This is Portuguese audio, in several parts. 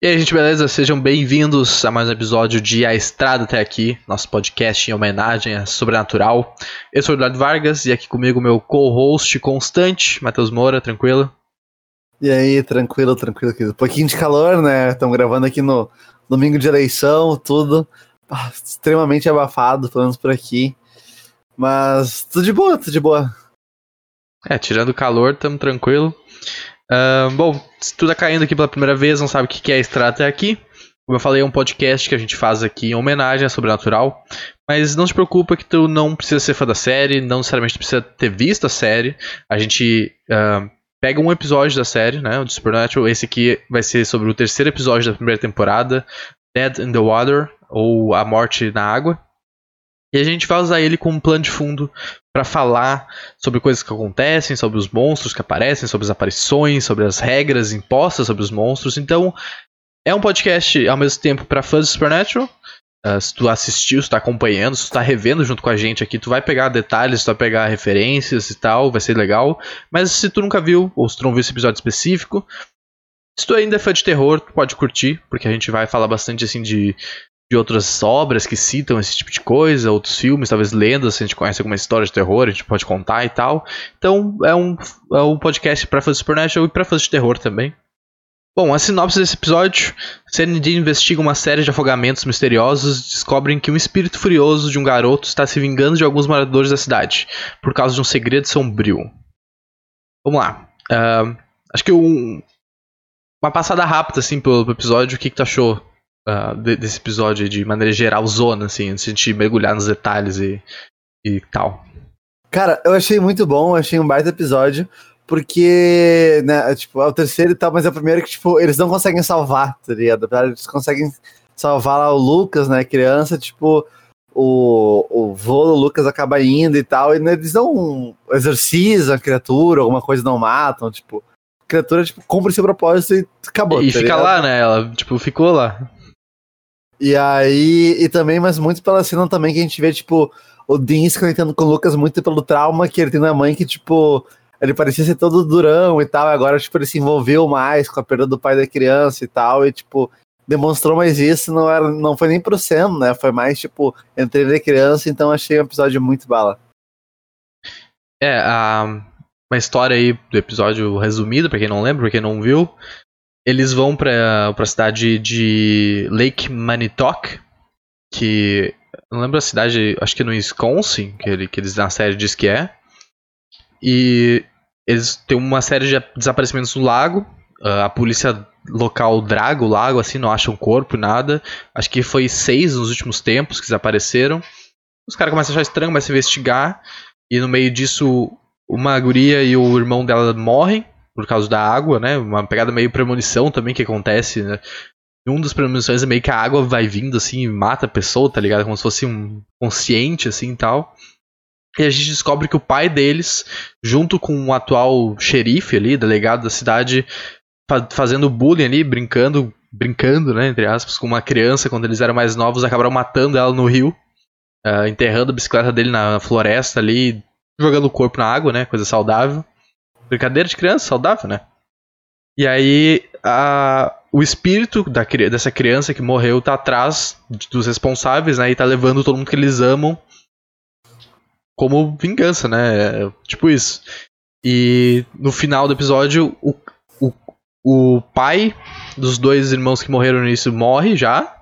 E aí, gente, beleza? Sejam bem-vindos a mais um episódio de A Estrada Até Aqui, nosso podcast em homenagem a Sobrenatural. Eu sou o Eduardo Vargas e aqui comigo meu co-host constante, Matheus Moura, tranquilo? E aí, tranquilo, tranquilo. Um pouquinho de calor, né? Estamos gravando aqui no domingo de eleição, tudo ah, extremamente abafado, pelo menos por aqui. Mas tudo de boa, tudo de boa. É, tirando o calor, estamos tranquilo. Bom, se tu tá caindo aqui pela primeira vez, não sabe o que é Estrada até aqui. Como eu falei, é um podcast que a gente faz aqui em homenagem a Sobrenatural. Mas não se preocupa que tu não precisa ser fã da série, não necessariamente precisa ter visto a série. A gente uh, pega um episódio da série, né, o Supernatural. Esse aqui vai ser sobre o terceiro episódio da primeira temporada, Dead in the Water, ou A Morte na Água. E a gente vai usar ele como plano de fundo para falar sobre coisas que acontecem, sobre os monstros que aparecem, sobre as aparições, sobre as regras impostas sobre os monstros. Então, é um podcast ao mesmo tempo para fãs de Supernatural. Uh, se tu assistiu, se tu tá acompanhando, se tu tá revendo junto com a gente aqui, tu vai pegar detalhes, tu vai pegar referências e tal, vai ser legal. Mas se tu nunca viu, ou se tu não viu esse episódio específico, se tu ainda é fã de terror, tu pode curtir, porque a gente vai falar bastante assim de de outras obras que citam esse tipo de coisa, outros filmes, talvez lendas, se a gente conhece alguma história de terror, a gente pode contar e tal. Então é um, é um podcast para fazer Supernatural e para fazer de terror também. Bom, a sinopse desse episódio: Sandy investiga uma série de afogamentos misteriosos e descobrem que um espírito furioso de um garoto está se vingando de alguns moradores da cidade, por causa de um segredo sombrio. Vamos lá. Uh, acho que um, uma passada rápida assim pelo episódio, o que, que tu achou uh, de, desse episódio de maneira geral, zona, assim, antes de a gente mergulhar nos detalhes e, e tal. Cara, eu achei muito bom, achei um baita episódio, porque, né, tipo, é o terceiro e tal, mas é o primeiro que, tipo, eles não conseguem salvar, tá ligado? Eles conseguem salvar lá o Lucas, né, criança, tipo, o, o vô do Lucas acaba indo e tal, e eles não exorcizam a criatura, alguma coisa não matam, tipo, a criatura, tipo, cumpre seu propósito e acabou. E tá fica ligado? lá, né, ela, tipo, ficou lá. E aí, e também, mas muito pela cena também que a gente vê, tipo, o Dean se conectando com o Lucas muito pelo trauma que ele tem na mãe, que, tipo, ele parecia ser todo durão e tal, e agora, tipo, ele se envolveu mais com a perda do pai da criança e tal, e, tipo, demonstrou mais isso, não, era, não foi nem pro Sam, né, foi mais, tipo, entre ele e criança, então achei um episódio muito bala. É, a, uma história aí do episódio resumido, pra quem não lembra, pra quem não viu, eles vão pra, pra cidade de Lake Manitok, que. Não lembro a cidade, acho que no Wisconsin, que, ele, que eles na série diz que é. E eles têm uma série de desaparecimentos no lago. Uh, a polícia local draga o lago, assim, não acha um corpo, nada. Acho que foi seis nos últimos tempos que desapareceram. Os caras começam a achar estranho, começam a investigar. E no meio disso, uma guria e o irmão dela morrem por causa da água, né? Uma pegada meio premonição também que acontece, né? Um dos premonições é meio que a água vai vindo assim e mata a pessoa, tá ligado? Como se fosse um consciente assim e tal. E a gente descobre que o pai deles, junto com o atual xerife ali, delegado da cidade, fazendo bullying ali, brincando, brincando, né, entre aspas, com uma criança quando eles eram mais novos, acabaram matando ela no rio, uh, enterrando a bicicleta dele na floresta ali, jogando o corpo na água, né, coisa saudável. Brincadeira de criança, saudável, né? E aí a, o espírito da, dessa criança que morreu tá atrás dos responsáveis, né? E tá levando todo mundo que eles amam como vingança, né? Tipo isso. E no final do episódio, o, o, o pai dos dois irmãos que morreram nisso morre já.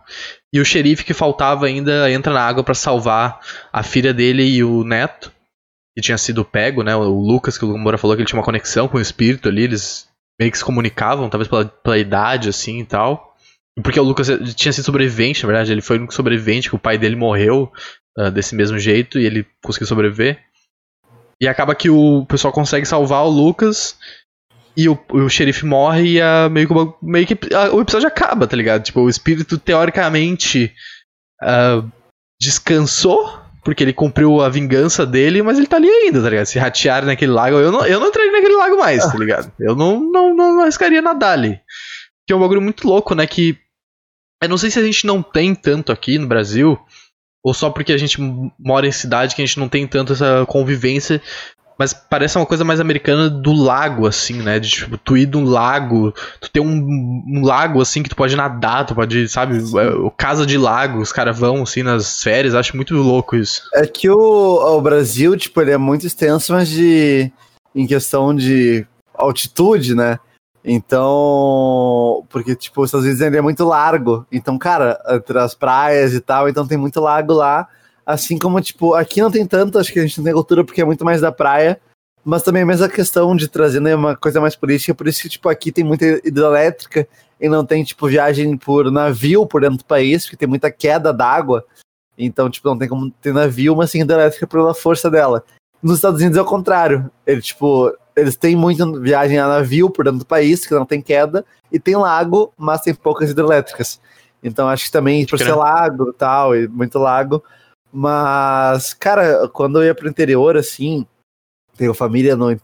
E o xerife que faltava ainda entra na água para salvar a filha dele e o neto que tinha sido pego, né? O Lucas, que o Moura falou que ele tinha uma conexão com o espírito ali, eles meio que se comunicavam, talvez pela, pela idade, assim e tal. Porque o Lucas tinha sido sobrevivente, na verdade, ele foi o único sobrevivente, que o pai dele morreu uh, desse mesmo jeito e ele conseguiu sobreviver. E acaba que o pessoal consegue salvar o Lucas e o, o xerife morre e a, meio, que, meio que a, o episódio acaba, tá ligado? Tipo, o espírito teoricamente uh, descansou porque ele cumpriu a vingança dele, mas ele tá ali ainda, tá ligado? Se ratear naquele lago, eu não, eu não entraria naquele lago mais, tá ligado? Eu não, não, não arriscaria nadar ali. Que é um bagulho muito louco, né? Que eu não sei se a gente não tem tanto aqui no Brasil, ou só porque a gente mora em cidade que a gente não tem tanto essa convivência Mas parece uma coisa mais americana do lago, assim, né? De tipo, tu ir num lago, tu tem um, um lago assim que tu pode nadar, tu pode, sabe, o casa de lago, os caras vão assim nas férias, acho muito louco isso. É que o, o Brasil, tipo, ele é muito extenso, mas de. em questão de altitude, né? Então, porque, tipo, os Estados Unidos ele é muito largo. Então, cara, entre as praias e tal, então tem muito lago lá. Assim como, tipo, aqui não tem tanto, acho que a gente não tem cultura porque é muito mais da praia, mas também a mesma questão de trazer né, uma coisa mais política, por isso que, tipo, aqui tem muita hidrelétrica e não tem, tipo, viagem por navio por dentro do país, porque tem muita queda d'água, então, tipo, não tem como ter navio, mas sim hidrelétrica pela força dela. Nos Estados Unidos é o contrário, ele, tipo, eles têm muita viagem a navio por dentro do país, que não tem queda, e tem lago, mas tem poucas hidrelétricas. Então, acho que também, por ser lago e tal, e muito lago, mas, cara, quando eu ia pro interior, assim, tenho família no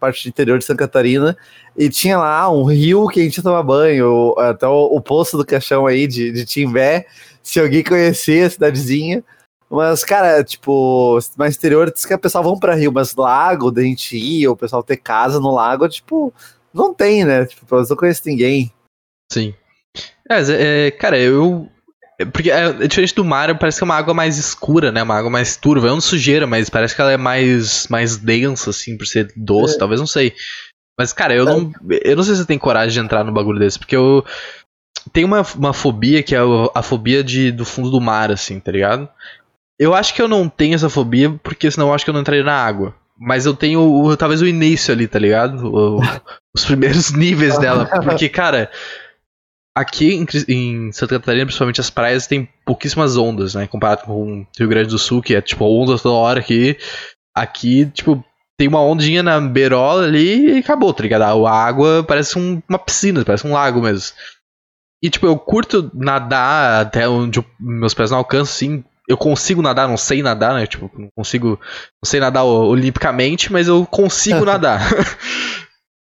parte do interior de Santa Catarina, e tinha lá um rio que a gente toma banho, até o, o poço do caixão aí de, de Timbé, se alguém conhecer a cidadezinha. Mas, cara, tipo, mais interior diz que o pessoal vão pra rio, mas lago, da gente ir, o pessoal ter casa no lago, tipo, não tem, né? Tipo, eu não conheço ninguém. Sim. É, é, cara, eu porque é, é, diferente do mar, parece que é uma água mais escura, né? Uma água mais turva. É uma sujeira, mas parece que ela é mais, mais densa, assim, por ser doce, é. talvez, não sei. Mas, cara, eu não, eu não sei se eu tenho coragem de entrar no bagulho desse, porque eu. Tem uma, uma fobia que é a fobia de, do fundo do mar, assim, tá ligado? Eu acho que eu não tenho essa fobia, porque senão eu acho que eu não entraria na água. Mas eu tenho o, talvez o início ali, tá ligado? O, os primeiros níveis dela. Porque, cara, Aqui em, em, Santa Catarina, principalmente as praias, tem pouquíssimas ondas, né? Comparado com o Rio Grande do Sul, que é tipo onda toda hora aqui. Aqui, tipo, tem uma ondinha na beirola ali e acabou, tá ligado? A água parece um, uma piscina, parece um lago mesmo. E, tipo, eu curto nadar até onde eu, meus pés não alcançam, assim. Eu consigo nadar, não sei nadar, né? Tipo, não consigo. Não sei nadar olimpicamente, mas eu consigo nadar.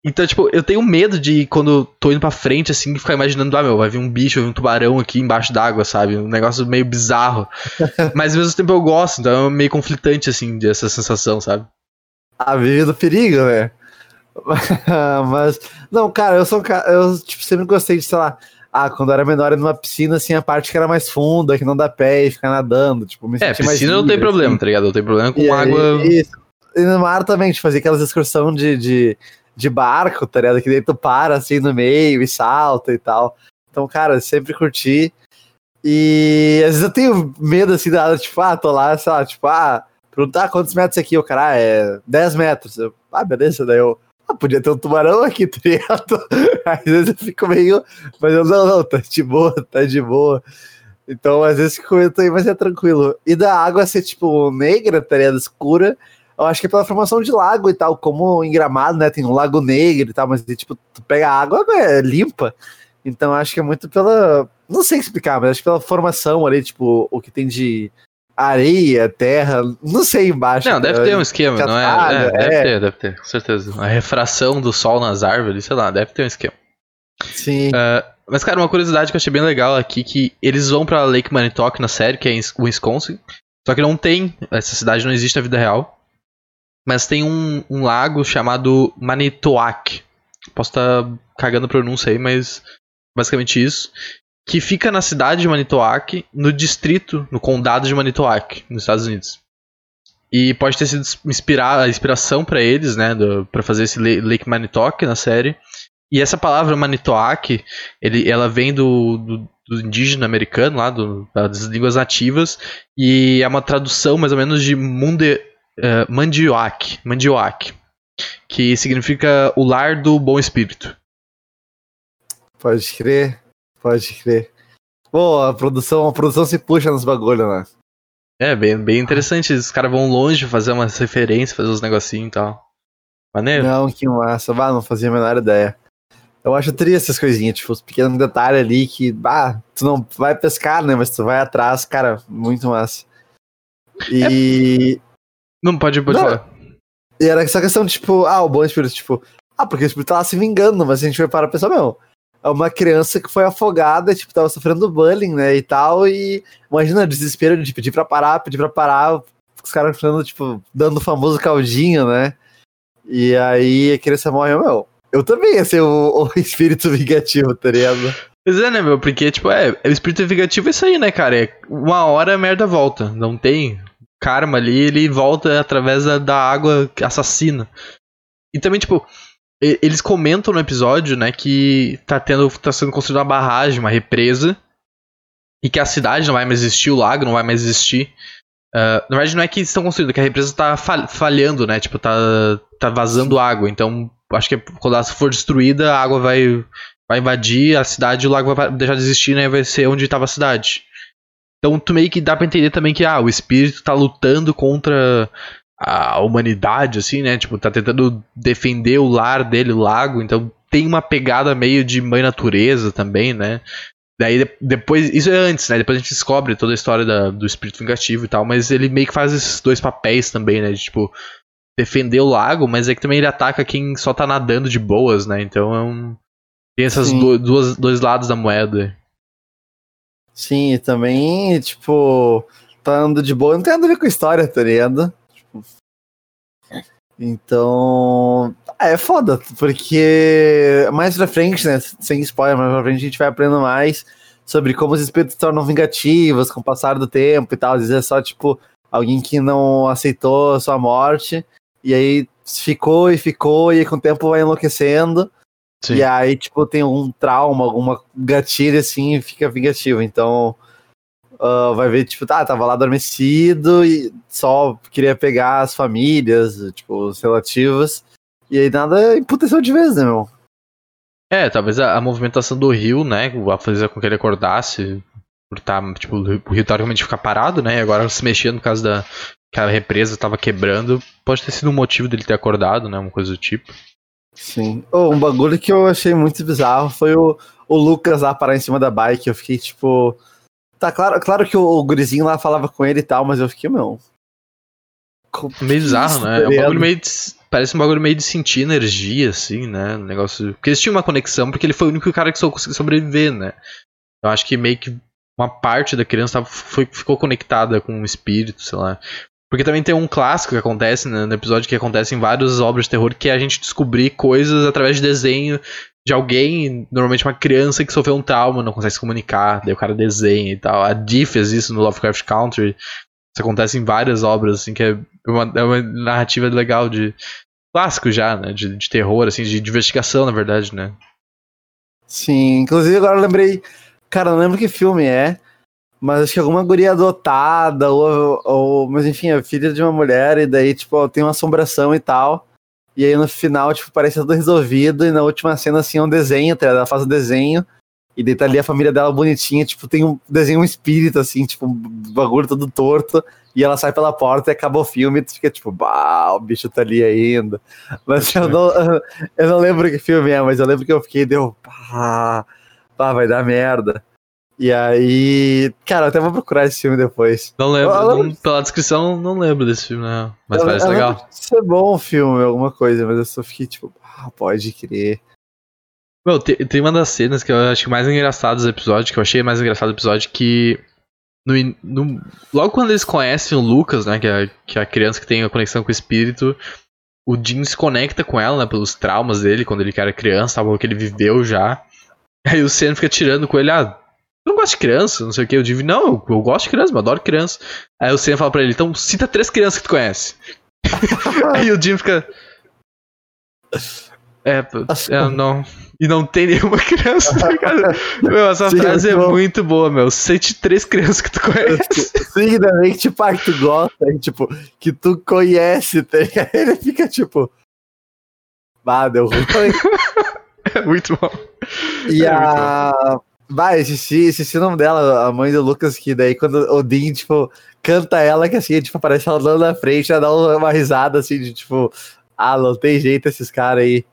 Então, tipo, eu tenho medo de quando tô indo pra frente, assim, ficar imaginando, ah, meu, vai vir um bicho, vai vir um tubarão aqui embaixo d'água, sabe? Um negócio meio bizarro. Mas ao mesmo tempo eu gosto, então é meio conflitante, assim, dessa sensação, sabe? A vida do perigo, né? Mas, não, cara, eu sou um cara, eu, tipo, sempre gostei de, sei lá, ah, quando eu era menor, numa piscina, assim, a parte que era mais funda, que não dá pé e ficar nadando, tipo, me É, piscina não tem problema, assim. tá ligado? Eu tenho problema com e água... Aí, isso. E no mar também, tipo, fazer aquelas excursões de, de de barco, tá ligado? Que daí tu para assim no meio e salta e tal. Então, cara, sempre curti. E às vezes eu tenho medo assim da tipo, ah, tô lá, sei lá, tipo, ah, perguntar quantos metros aqui, o cara, ah, é 10 metros. Eu, ah, beleza, daí eu, ah, podia ter um tubarão aqui, tá ligado? Às vezes eu fico meio, mas eu, não, não, tá de boa, tá de boa. Então, às vezes fico meio, mas é tranquilo. E da água ser, tipo, negra, tá ligado? Escura, eu acho que é pela formação de lago e tal, como em Gramado, né? Tem um lago negro e tal, mas tipo, tu pega a água, é limpa. Então acho que é muito pela. Não sei explicar, mas acho que pela formação ali, tipo, o que tem de areia, terra, não sei embaixo. Não, deve ter um esquema, não é? é, deve é. ter, deve ter, com certeza. A refração do sol nas árvores, sei lá, deve ter um esquema. Sim. Uh, mas, cara, uma curiosidade que eu achei bem legal aqui, que eles vão pra Lake Manitou na série, que é em Wisconsin, só que não tem, essa cidade não existe na vida real. Mas tem um, um lago chamado Manitowoc. Posso estar tá cagando a pronúncia aí, mas basicamente isso. Que fica na cidade de Manitowoc, no distrito, no condado de Manitowoc, nos Estados Unidos. E pode ter sido inspirar, a inspiração para eles, né, para fazer esse Lake Manitowoc na série. E essa palavra Manitowoc, ele, ela vem do, do, do indígena americano, lá do, das línguas nativas, e é uma tradução mais ou menos de Munde uh, Mandioak, Mandioak, que significa o lar do bom espírito. Pode crer, pode crer. Pô, a produção, a produção se puxa nos bagulhos, né? É, bem, bem interessante. Os caras vão longe fazer umas referências, fazer uns negocinhos e tal. Maneiro? Não, que massa. Bah, não fazia a menor ideia. Eu acho triste essas coisinhas, tipo, os pequenos detalhes ali que, bah, tu não vai pescar, né? Mas tu vai atrás, cara, muito massa. E. É... Não, pode, pode não. falar. E era essa questão, tipo, ah, o bom espírito, tipo, ah, porque o espírito tava se vingando, mas a gente vai parar pra pensar, meu, é uma criança que foi afogada, tipo, tava sofrendo bullying, né, e tal, e imagina o desespero de pedir pra parar, pedir pra parar, os caras falando, tipo, dando o famoso caldinho, né, E aí a criança morre, meu. Eu também ia ser o, o espírito vingativo, tá ligado? Pois é, né, meu? Porque, tipo, é, o espírito vingativo é isso aí, né, cara? É uma hora a merda volta. Não tem karma ali, ele volta através da, da água assassina. E também, tipo, eles comentam no episódio, né, que tá tendo. tá sendo construída uma barragem, uma represa. E que a cidade não vai mais existir, o lago não vai mais existir. Uh, na verdade, não é que estão construindo, é que a represa tá falhando, né? Tipo, tá, tá vazando água. Então, acho que quando ela for destruída, a água vai, vai invadir a cidade e o lago vai deixar de existir, né? Vai ser onde estava a cidade. Então, tu meio que dá pra entender também que, ah, o espírito tá lutando contra a humanidade, assim, né? Tipo, tá tentando defender o lar dele, o lago. Então, tem uma pegada meio de mãe natureza também, né? Daí depois. Isso é antes, né? Depois a gente descobre toda a história da, do espírito vingativo e tal. Mas ele meio que faz esses dois papéis também, né? De, tipo, defender o lago, mas é que também ele ataca quem só tá nadando de boas, né? Então é um. Tem esses do, duas, dois lados da moeda. Sim, e também, tipo, tá andando de boa, não tem nada a ver com história, tá ligado? Tipo... Então. É foda, porque mais pra frente, né? Sem spoiler, mais pra frente a gente vai aprendendo mais sobre como os espíritos se tornam vingativos com o passar do tempo e tal. Às vezes é só, tipo, alguém que não aceitou a sua morte e aí ficou e ficou, e com o tempo vai enlouquecendo. Sim. E aí, tipo, tem algum trauma, alguma gatilha assim, e fica vingativo. Então, uh, vai ver, tipo, tá, tava lá adormecido e só queria pegar as famílias, tipo, os relativos. E aí nada emputeceu de vez, né, meu? É, talvez a, a movimentação do rio, né, a fazer com que ele acordasse, por estar, tá, tipo, o rio teoricamente ficar parado, né, e agora se mexendo por causa da, que a represa estava quebrando, pode ter sido um motivo dele ter acordado, né? Uma coisa do tipo. Sim. Oh, um bagulho que eu achei muito bizarro foi o, o Lucas lá parar em cima da bike. Eu fiquei tipo. Tá, claro, claro que o, o gurizinho lá falava com ele e tal, mas eu fiquei, meu. Meio bizarro, né? É um bagulho meio de, parece um bagulho meio de sentir energia, assim, né? Um negócio. Porque eles tinham uma conexão, porque ele foi o único cara que só conseguiu sobreviver, né? Eu acho que meio que uma parte da criança foi, ficou conectada com o espírito, sei lá. Porque também tem um clássico que acontece né, no episódio que acontece em várias obras de terror, que é a gente descobrir coisas através de desenho de alguém, normalmente uma criança que sofreu um trauma, não consegue se comunicar, daí o cara desenha e tal. A Dee fez isso no Lovecraft Country. Isso acontece em várias obras, assim, que é uma, é uma narrativa legal de. clássico já, né? De, de terror, assim, de, investigação, na verdade, né? Sim, inclusive agora eu lembrei. Cara, não lembro que filme é, mas acho que alguma guria adotada, ou, ou, mas enfim, é filha de uma mulher, e daí, tipo, tem uma assombração e tal. E aí no final, tipo, parece tudo resolvido, e na última cena, assim, é um desenho, tá? ela faz o um desenho, e daí tá ali a família dela bonitinha, tipo, tem um desenho um espírito, assim, tipo, um bagulho todo torto, e ela sai pela porta e acaba o filme, e tu fica tipo, bah, o bicho tá ali ainda. Mas eu não, eu não lembro que filme é, mas eu lembro que eu fiquei, deu, pá, pá, vai dar merda. E aí, cara, eu até vou procurar esse filme depois. Não lembro, eu, eu não, pela descrição não lembro desse filme, né? Mas eu, parece legal. Isso é bom o filme, alguma coisa, mas eu só fiquei tipo, ah, pode crer. Meu, tem, tem uma das cenas que eu acho mais engraçadas do episódio, que eu achei mais engraçado do episódio, que no, no, logo quando eles conhecem o Lucas, né, que é, que é a criança que tem a conexão com o espírito, o Jim se conecta com ela, né, pelos traumas dele, quando ele era criança, algo que ele viveu já. Aí o Sam fica tirando com ele, ah, Gosta de criança? Não sei o que. Eu digo, não, eu, eu gosto de criança, eu adoro criança. Aí o Sam fala pra ele, então cita três crianças que tu conhece. Aí o Jim fica. É, é, não. E não tem nenhuma criança, tá ligado? Meu, essa Sim, frase é muito boa, meu. Cite três crianças que tu conhece. Sim, também, tipo, ah, que tu gosta, tipo, que tu conhece, tá ligado? Ele fica tipo. Ah, deu ruim. é muito bom. E é a. Vai, esqueci, esqueci o nome dela, a mãe do Lucas, que daí quando o Dean, tipo, canta ela, que assim, tipo, aparece ela dando na frente, ela dá uma risada, assim, de tipo, ah, não tem jeito esses caras aí.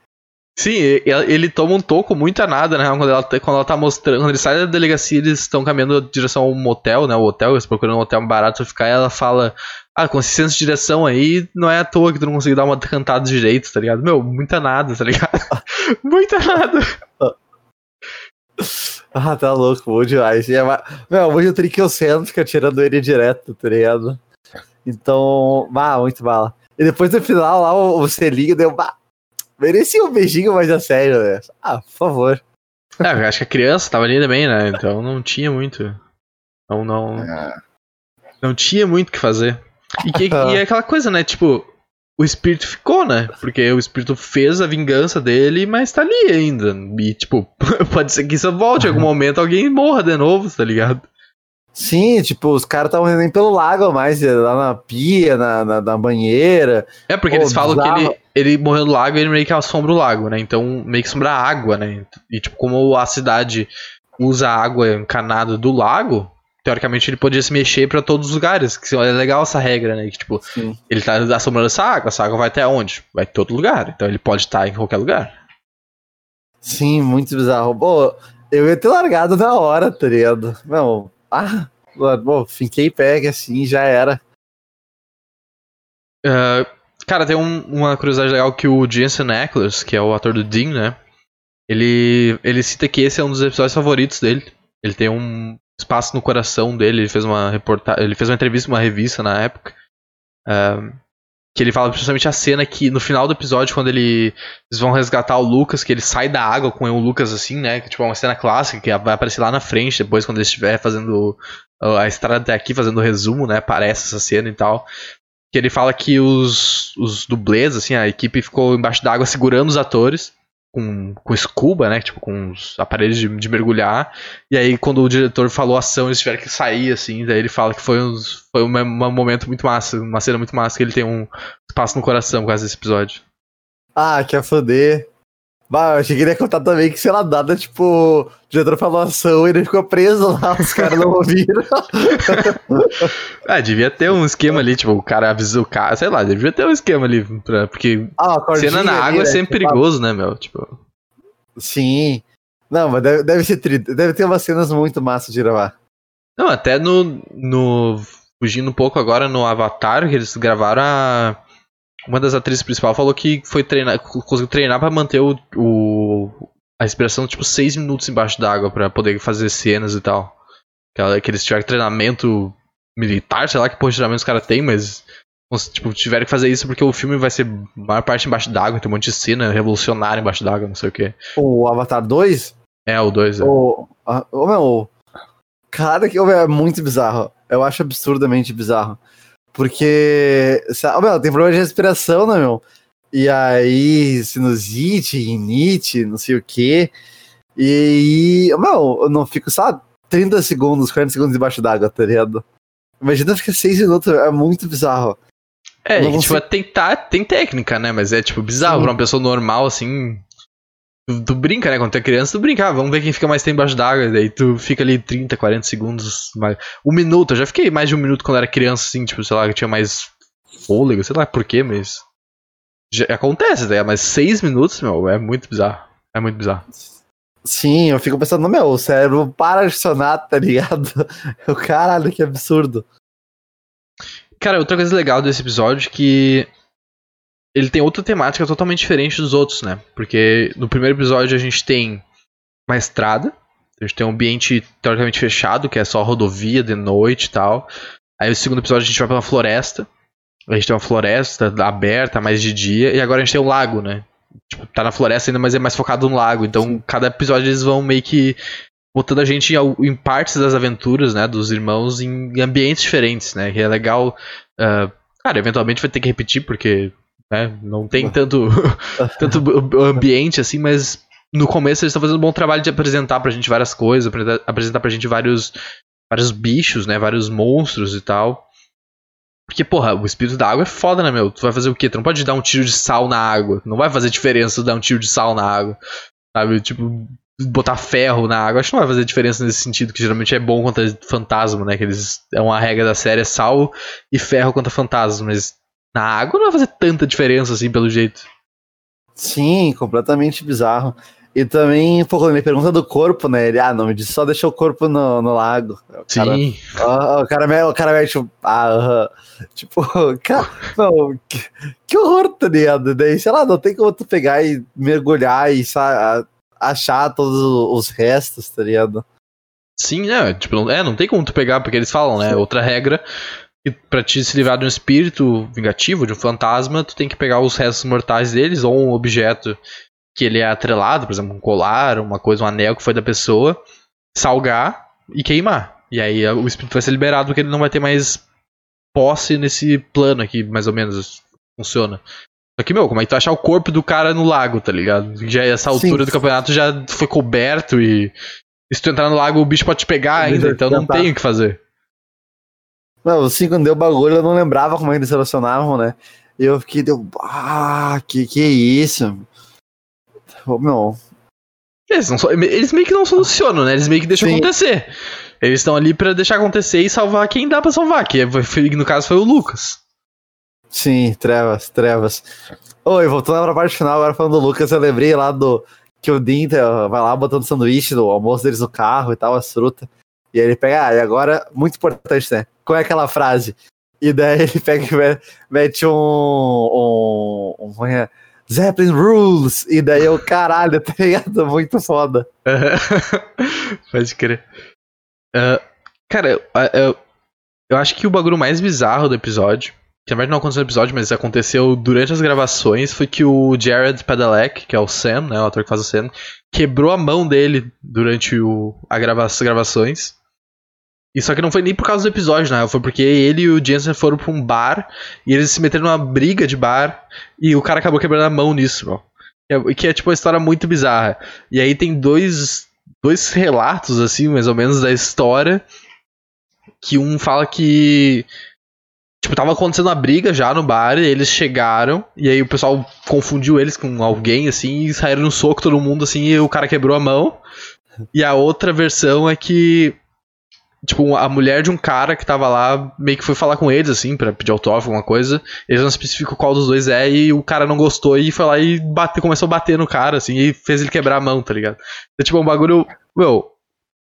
Sim, ele toma um toco muito a nada, né? Quando ela, quando ela tá mostrando. Quando ele sai da delegacia, eles estão caminhando em direção ao motel, né? O hotel, eles procurando um hotel barato pra ficar. E ela fala: Ah, com esse senso de direção aí, não é à toa que tu não conseguiu dar uma cantada direito, tá ligado? Meu, muita nada, tá ligado? muita nada. Ah, tá louco, Woody Ice. É, meu, hoje eu teria que eu sento, fica tirando ele direto, tá ligado? Então, ah, muito bala. E depois no final lá o, o selinho deu. Bah, merecia um beijinho mais a sério, né? Ah, por favor. É, eu acho que a criança tava ali também, né? Então não tinha muito. Não, não. É. Não tinha muito o que fazer. E, que- e é aquela coisa, né? Tipo, o espírito ficou, né? Porque o espírito fez a vingança dele, mas tá ali ainda. E, tipo, pode ser que isso volte em algum momento, alguém morra de novo, tá ligado? Sim, tipo, os caras estavam nem pelo lago mais, lá na pia, na, na, na banheira. É, porque Pô, eles falam bizarro. que ele, ele morreu no lago e ele meio que assombra o lago, né? Então, meio que sombra água, né? E, tipo, como a cidade usa a água encanada do lago, teoricamente ele podia se mexer pra todos os lugares. Que é legal essa regra, né? Que, tipo, Sim. ele tá assombrando essa água, essa água vai até onde? Vai em todo lugar. Então ele pode estar em qualquer lugar. Sim, muito bizarro. Pô, eu ia ter largado na hora, tá ligado? Não, ah, bom, finquei pega assim, já era. Ah, cara, tem um- uma curiosidade legal que o Jensen Ackles, que é o ator do Dean, né? Ele, ele cita que esse é um dos episódios favoritos dele. Ele tem um espaço no coração dele. Ele fez uma reportagem, ele fez uma entrevista numa revista na época. ah, que ele fala principalmente a cena que no final do episódio, quando ele, eles vão resgatar o Lucas, que ele sai da água com o Lucas assim, né? Que tipo, é uma cena clássica que vai aparecer lá na frente, depois quando ele estiver fazendo a estrada até aqui, fazendo o resumo, né? Aparece essa cena e tal que ele fala que os, os dublês, assim, a equipe ficou embaixo d'água segurando os atores com, com scuba, né? Tipo, com os aparelhos de, de mergulhar. E aí, quando o diretor falou ação, eles tiveram que sair, assim. Daí ele fala que foi, uns, foi um, um momento muito massa, uma cena muito massa, que ele tem um espaço no coração por causa desse episódio. Ah, quer foder. Bah, eu achei que ele ia contar também que, sei lá, nada, tipo, o diretor falou ação e ele ficou preso lá, os caras não ouviram. Ah, devia ter um esquema ali, tipo, o cara avisou o cara, sei lá, devia ter um esquema ali, pra, porque Ah, cena na ali, água é né, sempre tipo, perigoso, né, meu? Tipo, Sim. Não, mas deve, deve ser deve ter umas cenas muito massas de gravar. Não, até no, no. Fugindo um pouco agora no Avatar, que eles gravaram a. Uma das atrizes principais falou que foi treinar, conseguiu treinar pra manter o, o- a respiração tipo 6 minutos embaixo d'água pra poder fazer cenas e tal. Que, que eles tiveram treinamento militar, sei lá que porra de treinamento os caras têm, mas tipo, tiveram que fazer isso porque o filme vai ser maior parte embaixo d'água, tem um monte de cena revolucionária embaixo d'água, não sei o que. O Avatar 2, É, o 2, é. o. a- Ô, meu. Cara, que é muito bizarro. Eu acho absurdamente bizarro. Porque. sa- Ô, meu, tem problema de respiração, né, meu? E aí, sinusite, rinite, não sei o quê. E. ô, Meu, eu não fico, sabe, 30 segundos, 40 segundos debaixo d'água, tá ligado? Imagina ficar 6 minutos, é muito bizarro. É, e, tipo, ser- é tentar, tem técnica, né? Mas é, tipo, bizarro Sim. pra uma pessoa normal, assim. Tu, tu brinca, né? Quando tu é criança, tu brinca, ah, vamos ver quem fica mais tempo embaixo d'água. Daí tu fica ali 30, 40 segundos. Mais... Um minuto, eu já fiquei mais de um minuto quando era criança, assim, tipo, sei lá, que tinha mais fôlego, sei lá por quê, mas. Já acontece, né? Mas seis minutos, meu, é muito bizarro. É muito bizarro. Sim, eu fico pensando, meu, o cérebro para de funcionar, tá ligado? Eu, caralho, que absurdo. Cara, outra coisa legal desse episódio é que ele tem outra temática totalmente diferente dos outros, né? Porque no primeiro episódio a gente tem uma estrada, a gente tem um ambiente teoricamente fechado, que é só rodovia de noite e tal. Aí no segundo episódio a gente vai pra uma floresta. A gente tem uma floresta aberta, mais de dia, e agora a gente tem um lago, né? Tipo, tá na floresta ainda, mas é mais focado no lago. Então, cada episódio eles vão meio que botando a gente em partes das aventuras, né, dos irmãos em ambientes diferentes, né, que é legal. ah, cara, eventualmente vai ter que repetir porque, né, não tem tanto tanto o- o ambiente assim, mas no começo eles estão fazendo um bom trabalho de apresentar pra gente várias coisas, apresentar, apresentar pra gente vários vários bichos, né, vários monstros e tal. Porque, porra, o espírito da água é foda, né, meu? Tu vai fazer o quê? Tu não pode dar um tiro de sal na água. Não vai fazer diferença dar um tiro de sal na água. Sabe? Tipo, botar ferro na água. Acho que não vai fazer diferença nesse sentido, que geralmente é bom contra fantasma, né? Que eles, é uma regra da série, é sal e ferro contra fantasma. Mas na água não vai fazer tanta diferença assim, pelo jeito. Sim, completamente bizarro. E também, pô, quando ele pergunta do corpo, né? Ele, ah, não, me disse só deixou o corpo no, no lago. O cara, Sim. Ah, o cara, me- o cara mexe, tipo, ah, aham. tipo, cara, não, que, que horror, tá ligado? Daí, sei lá, não tem como tu pegar e mergulhar e achar todos os restos, tá ligado? Sim, né? Tipo, não, é, não tem como tu pegar, porque eles falam, né? Outra regra E pra te se livrar de um espírito vingativo, de um fantasma, tu tem que pegar os restos mortais deles ou um objeto que ele é atrelado, por exemplo, um colar, uma coisa, um anel que foi da pessoa, salgar e queimar. E aí o espírito vai ser liberado porque ele não vai ter mais posse nesse plano aqui, mais ou menos funciona. Só que, meu, como é que tu achar o corpo do cara no lago, tá ligado? Já essa altura Sim. do campeonato já foi coberto e, e se tu entrar no lago o bicho pode te pegar ainda, então não tem o que fazer. Não, assim, quando deu bagulho, eu não lembrava como eles se relacionavam, né? E eu fiquei, deu, ah, que que é isso? Oh, meu. Eles, não, eles meio que não solucionam, né? Eles meio que deixam Sim. acontecer. Eles estão ali para deixar acontecer e salvar quem dá para salvar, que é, no caso foi o Lucas. Sim, trevas, trevas. Oi, voltando pra parte final, agora falando do Lucas, eu lembrei lá do que o Dean vai lá botando sanduíche no almoço deles no carro e tal, as frutas. E aí ele pega, ah, e agora, muito importante, né? Qual é aquela frase? E daí ele pega e mete um. um, um é? Zeppelin Rules! E daí eu, caralho, tá ligado? Muito foda. Pode crer. Uh, cara, eu, eu, eu acho que o bagulho mais bizarro do episódio, que na verdade não aconteceu no episódio, mas aconteceu durante as gravações, foi que o Jared Padalecki, que é o Sam, né, o ator que faz o Sam, quebrou a mão dele durante o, a grava as gravações. Só que não foi nem por causa do episódio, né? Foi porque ele e o Jensen foram pra um bar e eles se meteram numa briga de bar e o cara acabou quebrando a mão nisso, bro. Que é, que é tipo uma história muito bizarra. E aí tem dois, dois relatos, assim, mais ou menos, da história. Que um fala que. Tipo, tava acontecendo uma briga já no bar, e eles chegaram, e aí o pessoal confundiu eles com alguém, assim, e saíram no soco todo mundo, assim, e o cara quebrou a mão. E a outra versão é que Tipo, a mulher de um cara que tava lá meio que foi falar com eles, assim, pra pedir autógrafo, alguma coisa. Eles não especificam qual dos dois é, e o cara não gostou e foi lá e bate, começou a bater no cara, assim, e fez ele quebrar a mão, tá ligado? Então, tipo, um bagulho. Meu,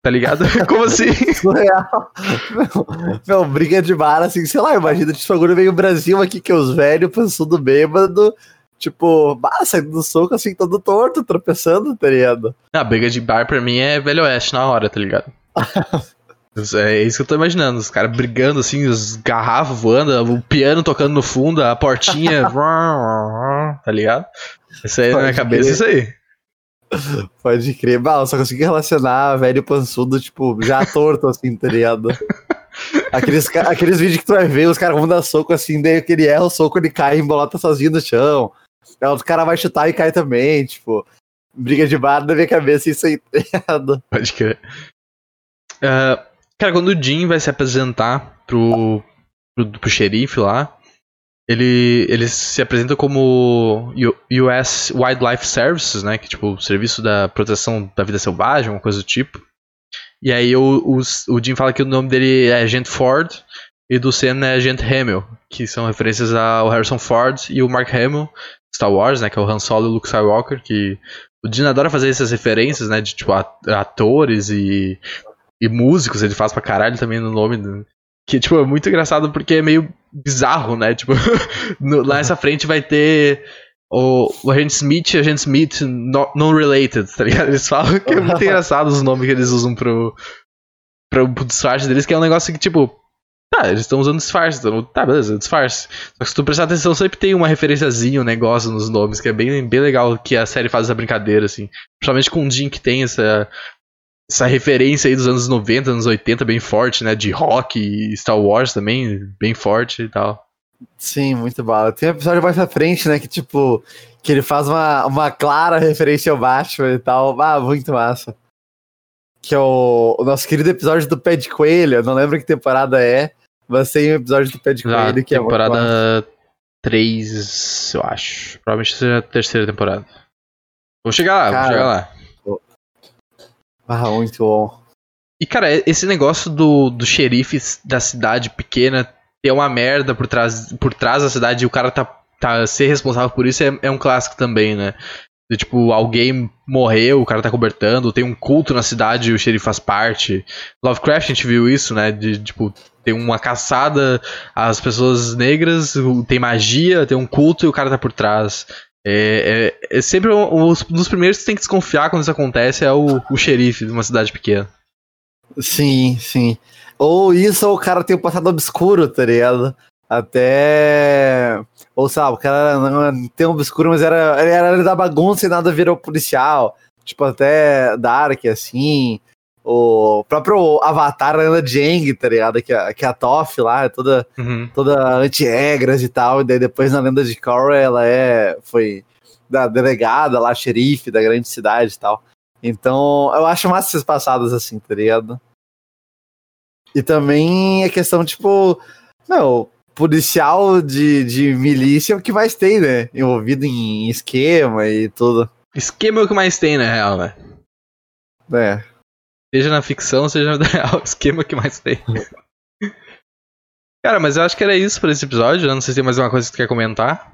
tá ligado? Como assim? Surreal. Meu, meu, briga de bar, assim, sei lá, imagina, esse bagulho veio o Brasil aqui, que os velhos pensando bêbado. Tipo, bah, saindo do soco assim, todo torto, tropeçando, tá ligado? A briga de bar pra mim é Velho Oeste na hora, tá ligado? É isso que eu tô imaginando, os caras brigando assim, os garrafas voando, o piano tocando no fundo, a portinha. tá ligado? Isso aí Pode na minha cabeça, isso aí. Pode crer. Bah, eu só consegui relacionar velho pançudo, tipo, já torto, assim, tá ligado? Aqueles, aqueles vídeos que tu vai ver, os caras vão dar soco assim, daí aquele erra o soco, ele cai e embolota sozinho no chão. Aí o cara vai chutar e cai também, tipo. Briga de bar na minha cabeça, isso aí, tá ligado? Pode crer. Uh, Cara, quando o Jim vai se apresentar pro, pro, pro xerife lá, ele, ele se apresenta como US Wildlife Services, né? Que tipo, serviço da proteção da vida selvagem, uma coisa do tipo. E aí o, o, o Jim fala que o nome dele é Agent Ford e do Sam é Agent Hamill, que são referências ao Harrison Ford e o Mark Hamill, Star Wars, né? Que é o Han Solo e o Luke Skywalker, que o Jim adora fazer essas referências, né? De tipo atores e e músicos ele faz pra caralho também no nome. Do, que, tipo, é muito engraçado porque é meio bizarro, né? Tipo, no, lá nessa frente vai ter o, o Agent Smith e Agent Smith non-related, tá ligado? Eles falam que é muito engraçado os nomes que eles usam pro, pro, pro disfarce deles, que é um negócio que, tipo, tá, eles estão usando disfarce, então, tá, beleza, disfarce. Só que se tu prestar atenção, sempre tem uma referenciazinha, um negócio nos nomes, que é bem, bem legal que a série faz essa brincadeira, assim. Principalmente com o Jim que tem essa essa referência aí dos anos 90, anos 80 bem forte, né? De rock e Star Wars também, bem forte e tal. Sim, muito bala. Tem um episódio mais pra frente, né? Que tipo, que ele faz uma, uma clara referência ao Batman e tal. Ah, muito massa. Que é o, o nosso querido episódio do Pé de Coelho. Eu não lembro que temporada é, mas tem um episódio do Pé de ah, Coelho que é Temporada 3, eu acho. Provavelmente seja a terceira temporada. Vou chegar lá, Cara, vou chegar lá. Ah, muito bom. E, cara, esse negócio do, do xerife da cidade pequena ter uma merda por trás, por trás da cidade e o cara tá, tá ser responsável por isso é, é um clássico também, né? De, tipo, alguém morreu, o cara tá cobertando, tem um culto na cidade e o xerife faz parte. Lovecraft a gente viu isso, né? De, tipo, tem uma caçada às pessoas negras, tem magia, tem um culto e o cara tá por trás. É, é, é sempre um, um, dos primeiros que tem que desconfiar quando isso acontece é o, o xerife de uma cidade pequena. Sim, sim. Ou isso, ou o cara tem um passado obscuro, tá ligado? Até. Ou sabe, o cara não tem um obscuro, mas era, ele era da bagunça e nada virou policial. Tipo, até Dark, assim. O próprio Avatar Ana Jang, tá ligado? Que a, que a Toph lá é toda, Uhum. toda anti-regras e tal. E daí depois na lenda de Korra ela é. Foi da delegada lá, xerife da grande cidade e tal. Então, eu acho massa esses passados assim, tá ligado? E também a questão, tipo, meu, policial de, de milícia é o que mais tem, né? Envolvido em esquema e tudo. Esquema é o que mais tem, na real, né? né? Seja na ficção, seja vida real, esquema que mais tem. Cara, mas eu acho que era isso pra esse episódio. né? Não sei se tem mais alguma coisa que tu quer comentar.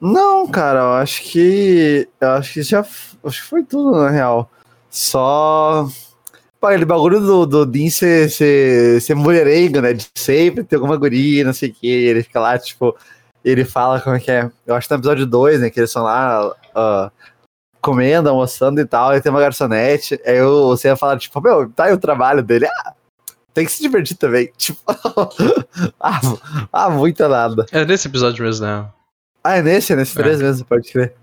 Não, cara, eu acho que. Eu acho que já. Acho que foi tudo, na real. Só. Pô, aquele bagulho do, do Dean ser, ser, ser mulherengo, né? De sempre ter alguma guria, não sei o que. Ele fica lá, tipo. Ele fala como é que é. Eu acho que no episódio 2, né? Que eles estão lá ah, comendo, almoçando e tal. E tem uma garçonete. Aí eu, você ia falar, tipo, meu, tá aí o trabalho dele. Ah, tem que se divertir também. Tipo. ah, ah, muito nada. É nesse episódio mesmo, né? Ah, é nesse? É nesse É. três mesmo, pode crer.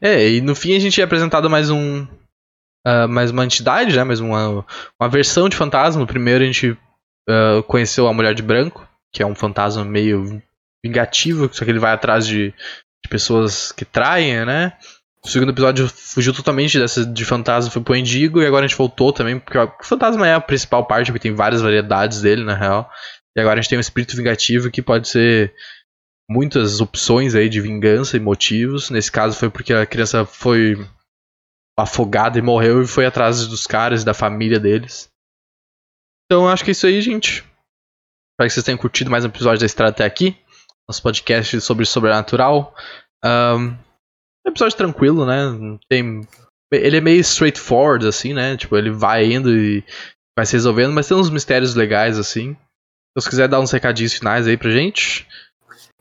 É, e no fim a gente é apresentado mais um. ah, mais uma entidade, né? Mais uma, uma versão de fantasma. No primeiro a gente ah, conheceu a Mulher de Branco, que é um fantasma meio vingativo, só que ele vai atrás de, de pessoas que traem, né? O segundo episódio fugiu totalmente dessa de fantasma, foi pro Indigo, e agora a gente voltou também, porque o fantasma é a principal parte, porque tem várias variedades dele, na real. E agora a gente tem um espírito vingativo que pode ser muitas opções aí de vingança e motivos. Nesse caso foi porque a criança foi afogada e morreu e foi atrás dos caras e da família deles. Então acho que é isso aí, gente. Espero que vocês tenham curtido mais um episódio da Estrada até aqui. Nosso podcast sobre sobrenatural. Um, um episódio tranquilo, né? Tem... Ele é meio straightforward, assim, né? Tipo, ele vai indo e vai se resolvendo, mas tem uns mistérios legais, assim. Então, se quiser dar uns recadinhos finais aí pra gente.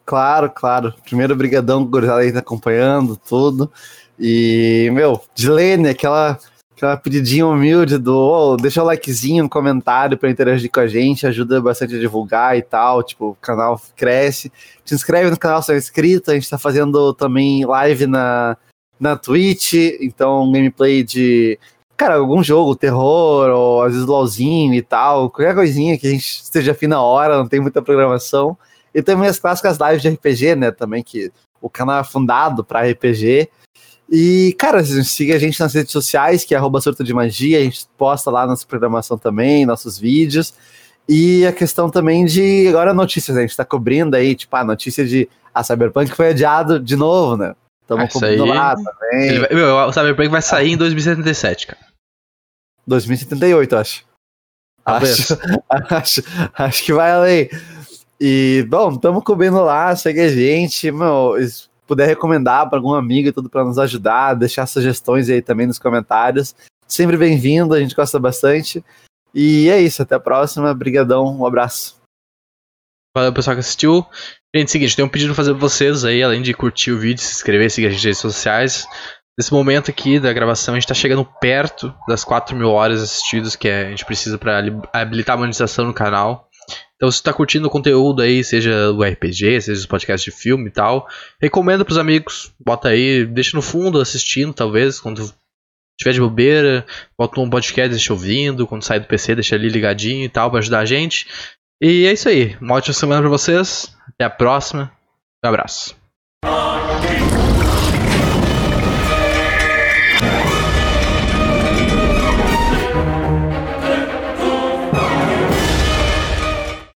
Claro, claro. Primeiro, brigadão, gurizada aí tá acompanhando tudo. E, meu, Dilene, aquela, aquela pedidinha humilde do ô, deixa o likezinho no comentário pra interagir com a gente, ajuda bastante a divulgar e tal. Tipo, o canal cresce. Se inscreve no canal se é inscrito. A gente tá fazendo também live na, na Twitch, então gameplay de. Cara, algum jogo, terror, ou às vezes LOLzinho e tal, qualquer coisinha que a gente esteja afim na hora, não tem muita programação. E também as clássicas lives de RPG, né? Também que o canal é fundado para RPG. E, cara, siga a gente nas redes sociais, que é arroba surto de magia, a gente posta lá nossa programação também, nossos vídeos. E a questão também de agora notícias, né? a gente tá cobrindo aí, tipo, a notícia de a Cyberpunk foi adiado de novo, né? Ah, Estamos cobrindo lá também. Vai- meu, o Cyberpunk vai sair em 2077, cara. 2078, eu acho. Acho, acho, acho que vai além. E, bom, estamos cobrindo lá, segue a gente, meu, puder recomendar para algum amigo e tudo para nos ajudar, deixar sugestões aí também nos comentários. Sempre bem-vindo, a gente gosta bastante. E é isso, até a próxima, brigadão, um abraço. Valeu, pessoal que assistiu. Gente, seguinte, tem um pedido pra fazer pra vocês aí, além de curtir o vídeo, se inscrever, seguir a gente nas redes sociais. Nesse momento aqui da gravação, a gente tá chegando perto das 4 mil horas assistidas que a gente precisa li- habilitar a monetização no canal. Então, se você tá curtindo o conteúdo aí, seja o RPG, seja os podcasts de filme e tal, recomenda pros amigos, bota aí, deixa no fundo assistindo, talvez, quando tiver de bobeira, bota um podcast, deixa ouvindo, quando sair do PC, deixa ali ligadinho e tal, pra ajudar a gente. E é isso aí. Uma ótima semana pra vocês. Até a próxima. Um abraço.